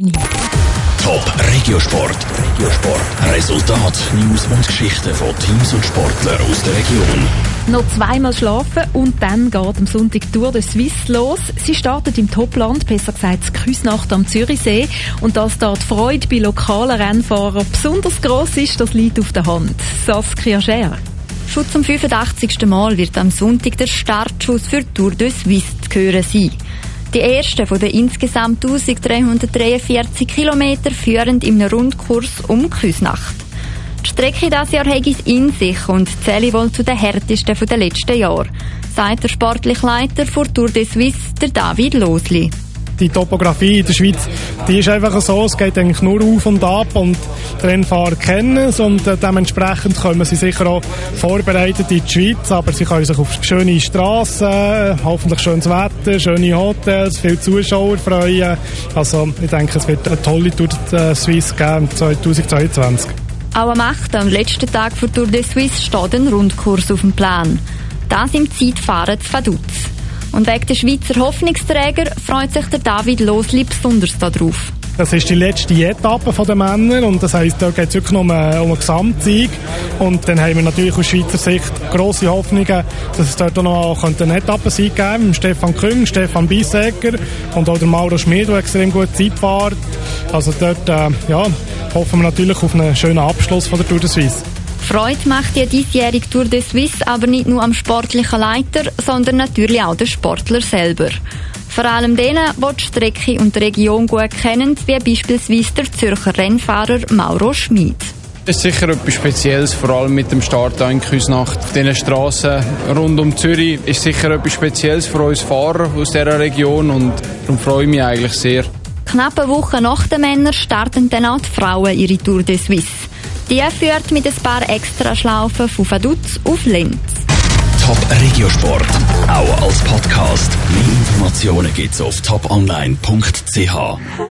Top Regiosport. Regiosport. Resultat, News und Geschichten von Teams und Sportlern aus der Region. Noch zweimal schlafen und dann geht am Sonntag Tour de Suisse los. Sie startet im Topland, besser gesagt Küsnacht am Zürichsee. Und dass da die Freude bei lokalen Rennfahrern besonders gross ist, das liegt auf der Hand. Saskia Scher. Schon zum 85. Mal wird am Sonntag der Startschuss für Tour de Suisse zu hören sein. Die erste von den insgesamt 1343 Kilometer führen im Rundkurs um Küsnacht. Die Strecke dieses Jahr hat es in sich und zähle wohl zu den härtesten der letzten Jahre, sagt der sportliche Leiter für Tour de Suisse, der David Losli die Topografie in der Schweiz, die ist einfach so, es geht eigentlich nur auf und ab und die Rennfahrer kennen es und äh, dementsprechend kommen sie sicher auch vorbereitet in die Schweiz, aber sie können sich auf schöne Straßen, äh, hoffentlich schönes Wetter, schöne Hotels, viele Zuschauer freuen. Also ich denke, es wird eine tolle Tour de Suisse geben 2022. Auch am 8. und letzten Tag für Tour de Suisse steht ein Rundkurs auf dem Plan. Das im Zeitfahren zu Vaduz. Und wegen der Schweizer Hoffnungsträger freut sich der David Losli besonders darauf. Das ist die letzte Etappe der Männer und das heisst, da geht es wirklich um einen, um einen Gesamtsieg. Und dann haben wir natürlich aus Schweizer Sicht grosse Hoffnungen, dass es dort auch noch eine Etappensieg geben könnte. Stefan Küng, Stefan Bisegger und auch der Mauro Schmid, der extrem gut Zeit fährt. Also dort äh, ja, hoffen wir natürlich auf einen schönen Abschluss von der Tour de Suisse. Freude macht die diesjährige Tour de Suisse aber nicht nur am sportlichen Leiter, sondern natürlich auch den Sportler selber. Vor allem denen, die die Strecke und die Region gut kennen, wie beispielsweise der Zürcher Rennfahrer Mauro Schmid. Das ist sicher etwas Spezielles, vor allem mit dem Start in Küsnacht. Auf diesen Straßen rund um Zürich ist sicher etwas Spezielles für uns Fahrer aus dieser Region und darum freue ich mich eigentlich sehr. Knapp eine Woche nach den Männern starten dann auch die Frauen ihre Tour de Suisse. Die führt mit ein paar Extraschlaufen von Vaduz auf Linz. Top Regiosport, auch als Podcast. Mehr Informationen gibt's auf toponline.ch.